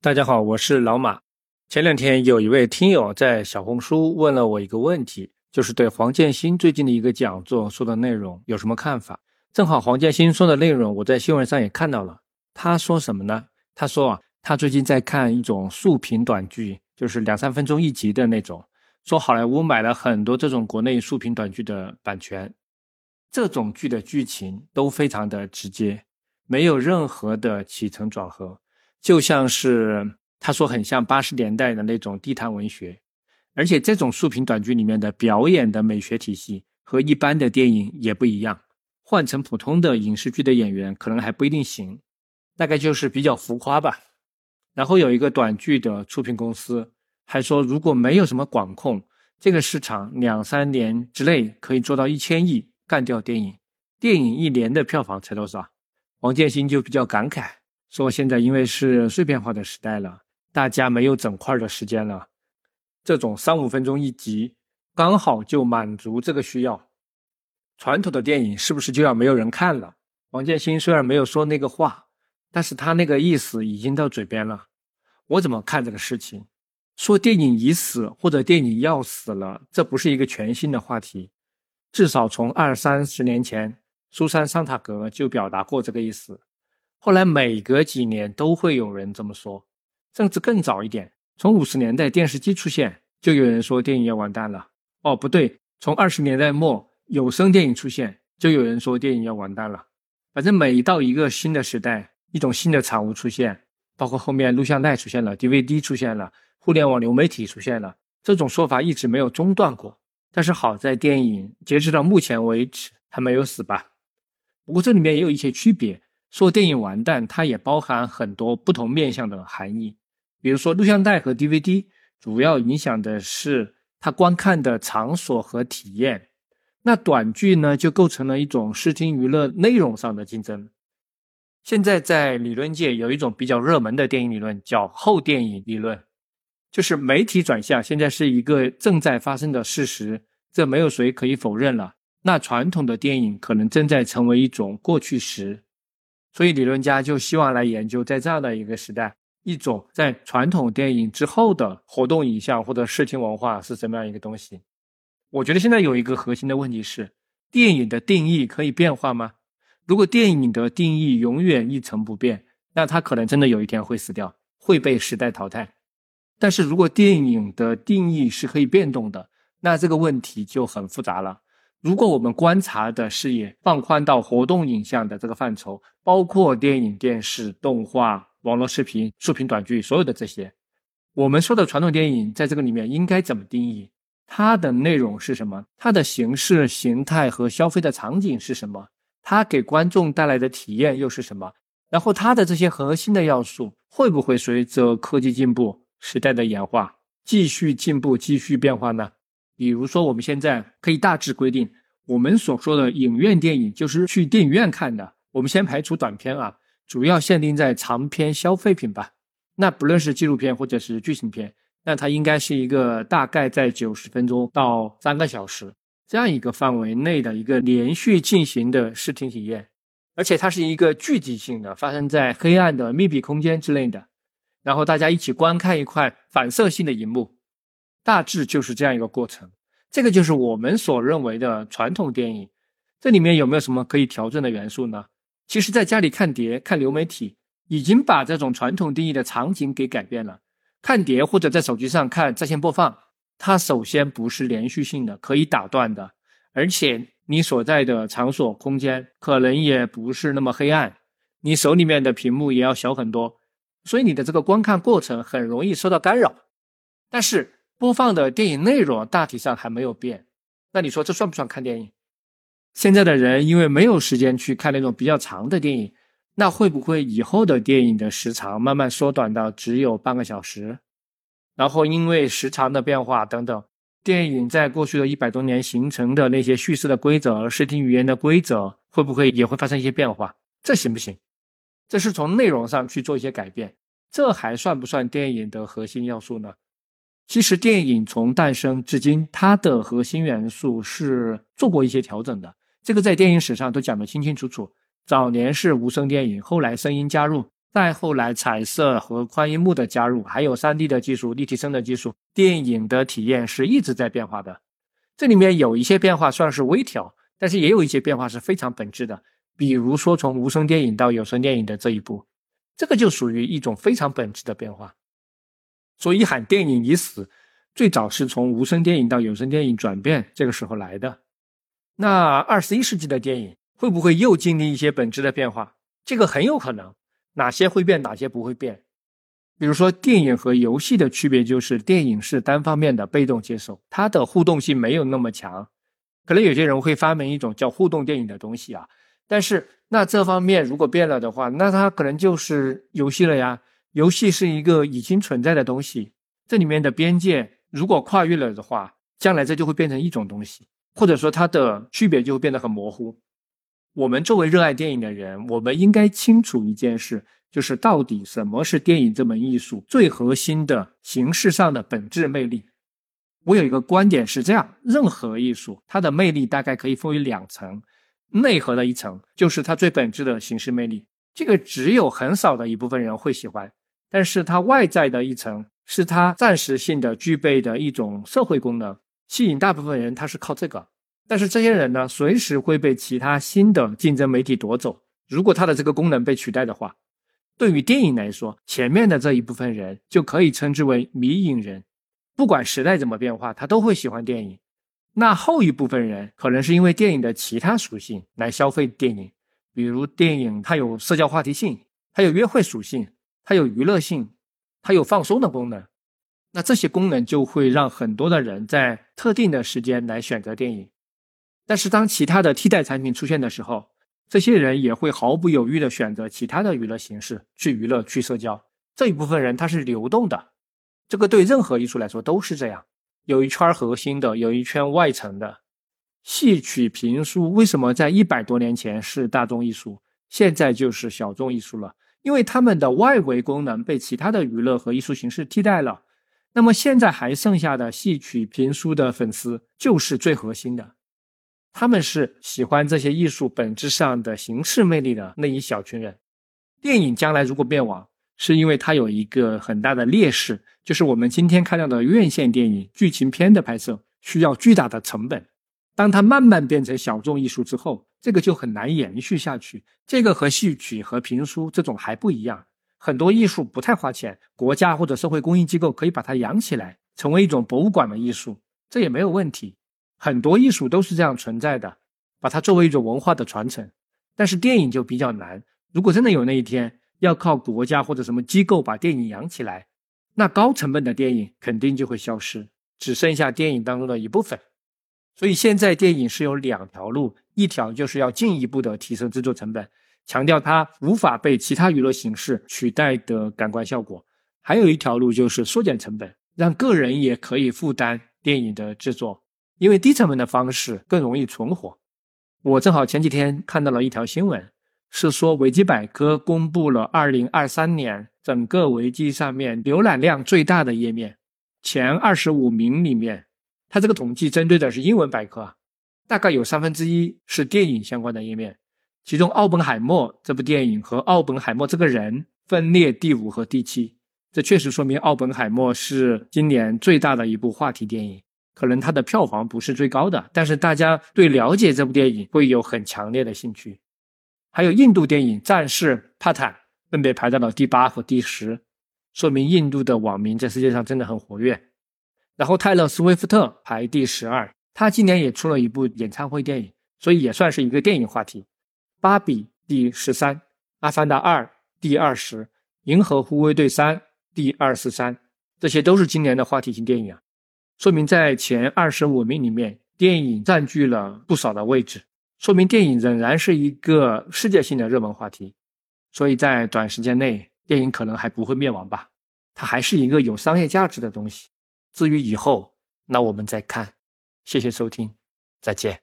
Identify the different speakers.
Speaker 1: 大家好，我是老马。前两天有一位听友在小红书问了我一个问题，就是对黄建新最近的一个讲座说的内容有什么看法？正好黄建新说的内容我在新闻上也看到了。他说什么呢？他说啊，他最近在看一种竖屏短剧，就是两三分钟一集的那种。说好莱坞买了很多这种国内竖屏短剧的版权，这种剧的剧情都非常的直接，没有任何的起承转合。就像是他说，很像八十年代的那种地摊文学，而且这种竖屏短剧里面的表演的美学体系和一般的电影也不一样，换成普通的影视剧的演员可能还不一定行，大概就是比较浮夸吧。然后有一个短剧的出品公司还说，如果没有什么管控，这个市场两三年之内可以做到一千亿，干掉电影。电影一年的票房才多少？王建新就比较感慨。说现在因为是碎片化的时代了，大家没有整块的时间了，这种三五分钟一集，刚好就满足这个需要。传统的电影是不是就要没有人看了？王建新虽然没有说那个话，但是他那个意思已经到嘴边了。我怎么看这个事情？说电影已死或者电影要死了，这不是一个全新的话题，至少从二三十年前，苏珊·桑塔格就表达过这个意思。后来每隔几年都会有人这么说，甚至更早一点，从五十年代电视机出现，就有人说电影要完蛋了。哦，不对，从二十年代末有声电影出现，就有人说电影要完蛋了。反正每到一个新的时代，一种新的产物出现，包括后面录像带出现了，DVD 出现了，互联网流媒体出现了，这种说法一直没有中断过。但是好在电影截止到目前为止还没有死吧？不过这里面也有一些区别。说电影完蛋，它也包含很多不同面向的含义。比如说，录像带和 DVD 主要影响的是它观看的场所和体验。那短剧呢，就构成了一种视听娱乐内容上的竞争。现在在理论界有一种比较热门的电影理论，叫后电影理论，就是媒体转向现在是一个正在发生的事实，这没有谁可以否认了。那传统的电影可能正在成为一种过去时。所以，理论家就希望来研究，在这样的一个时代，一种在传统电影之后的活动影像或者视听文化是怎么样一个东西。我觉得现在有一个核心的问题是：电影的定义可以变化吗？如果电影的定义永远一成不变，那它可能真的有一天会死掉，会被时代淘汰。但是如果电影的定义是可以变动的，那这个问题就很复杂了。如果我们观察的视野放宽到活动影像的这个范畴，包括电影、电视、动画、网络视频、竖屏短剧，所有的这些，我们说的传统电影在这个里面应该怎么定义？它的内容是什么？它的形式、形态和消费的场景是什么？它给观众带来的体验又是什么？然后它的这些核心的要素会不会随着科技进步、时代的演化继续进步、继续变化呢？比如说，我们现在可以大致规定，我们所说的影院电影就是去电影院看的。我们先排除短片啊，主要限定在长篇消费品吧。那不论是纪录片或者是剧情片，那它应该是一个大概在九十分钟到三个小时这样一个范围内的一个连续进行的视听体验，而且它是一个聚集性的，发生在黑暗的密闭空间之类的，然后大家一起观看一块反射性的荧幕。大致就是这样一个过程，这个就是我们所认为的传统电影。这里面有没有什么可以调整的元素呢？其实，在家里看碟、看流媒体，已经把这种传统定义的场景给改变了。看碟或者在手机上看在线播放，它首先不是连续性的，可以打断的，而且你所在的场所空间可能也不是那么黑暗，你手里面的屏幕也要小很多，所以你的这个观看过程很容易受到干扰。但是，播放的电影内容大体上还没有变，那你说这算不算看电影？现在的人因为没有时间去看那种比较长的电影，那会不会以后的电影的时长慢慢缩短到只有半个小时？然后因为时长的变化等等，电影在过去的一百多年形成的那些叙事的规则、视听语言的规则，会不会也会发生一些变化？这行不行？这是从内容上去做一些改变，这还算不算电影的核心要素呢？其实电影从诞生至今，它的核心元素是做过一些调整的。这个在电影史上都讲得清清楚楚。早年是无声电影，后来声音加入，再后来彩色和宽银幕的加入，还有 3D 的技术、立体声的技术，电影的体验是一直在变化的。这里面有一些变化算是微调，但是也有一些变化是非常本质的。比如说从无声电影到有声电影的这一步，这个就属于一种非常本质的变化。所以喊电影已死，最早是从无声电影到有声电影转变这个时候来的。那二十一世纪的电影会不会又经历一些本质的变化？这个很有可能。哪些会变，哪些不会变？比如说，电影和游戏的区别就是，电影是单方面的被动接受，它的互动性没有那么强。可能有些人会发明一种叫互动电影的东西啊，但是那这方面如果变了的话，那它可能就是游戏了呀。游戏是一个已经存在的东西，这里面的边界如果跨越了的话，将来这就会变成一种东西，或者说它的区别就会变得很模糊。我们作为热爱电影的人，我们应该清楚一件事，就是到底什么是电影这门艺术最核心的形式上的本质魅力。我有一个观点是这样：任何艺术它的魅力大概可以分为两层，内核的一层就是它最本质的形式魅力，这个只有很少的一部分人会喜欢；但是它外在的一层是它暂时性的具备的一种社会功能，吸引大部分人，它是靠这个。但是这些人呢，随时会被其他新的竞争媒体夺走。如果他的这个功能被取代的话，对于电影来说，前面的这一部分人就可以称之为迷影人。不管时代怎么变化，他都会喜欢电影。那后一部分人可能是因为电影的其他属性来消费电影，比如电影它有社交话题性，它有约会属性，它有娱乐性，它有放松的功能。那这些功能就会让很多的人在特定的时间来选择电影。但是当其他的替代产品出现的时候，这些人也会毫不犹豫地选择其他的娱乐形式去娱乐、去社交。这一部分人他是流动的，这个对任何艺术来说都是这样。有一圈核心的，有一圈外层的。戏曲、评书为什么在一百多年前是大众艺术，现在就是小众艺术了？因为他们的外围功能被其他的娱乐和艺术形式替代了。那么现在还剩下的戏曲、评书的粉丝就是最核心的。他们是喜欢这些艺术本质上的形式魅力的那一小群人。电影将来如果变网，是因为它有一个很大的劣势，就是我们今天看到的院线电影剧情片的拍摄需要巨大的成本。当它慢慢变成小众艺术之后，这个就很难延续下去。这个和戏曲和评书这种还不一样，很多艺术不太花钱，国家或者社会公益机构可以把它养起来，成为一种博物馆的艺术，这也没有问题。很多艺术都是这样存在的，把它作为一种文化的传承。但是电影就比较难。如果真的有那一天，要靠国家或者什么机构把电影养起来，那高成本的电影肯定就会消失，只剩下电影当中的一部分。所以现在电影是有两条路：一条就是要进一步的提升制作成本，强调它无法被其他娱乐形式取代的感官效果；还有一条路就是缩减成本，让个人也可以负担电影的制作。因为低成本的方式更容易存活。我正好前几天看到了一条新闻，是说维基百科公布了2023年整个维基上面浏览量最大的页面，前二十五名里面，它这个统计针对的是英文百科，大概有三分之一是电影相关的页面，其中《奥本海默》这部电影和奥本海默这个人分列第五和第七，这确实说明奥本海默是今年最大的一部话题电影。可能它的票房不是最高的，但是大家对了解这部电影会有很强烈的兴趣。还有印度电影《战士帕坦》分别排到了第八和第十，说明印度的网民在世界上真的很活跃。然后泰勒·斯威夫特排第十二，他今年也出了一部演唱会电影，所以也算是一个电影话题。芭比第十三，阿凡达二第二十，银河护卫队三第二十三，这些都是今年的话题性电影啊。说明在前二十五名里面，电影占据了不少的位置，说明电影仍然是一个世界性的热门话题。所以在短时间内，电影可能还不会灭亡吧，它还是一个有商业价值的东西。至于以后，那我们再看。谢谢收听，再见。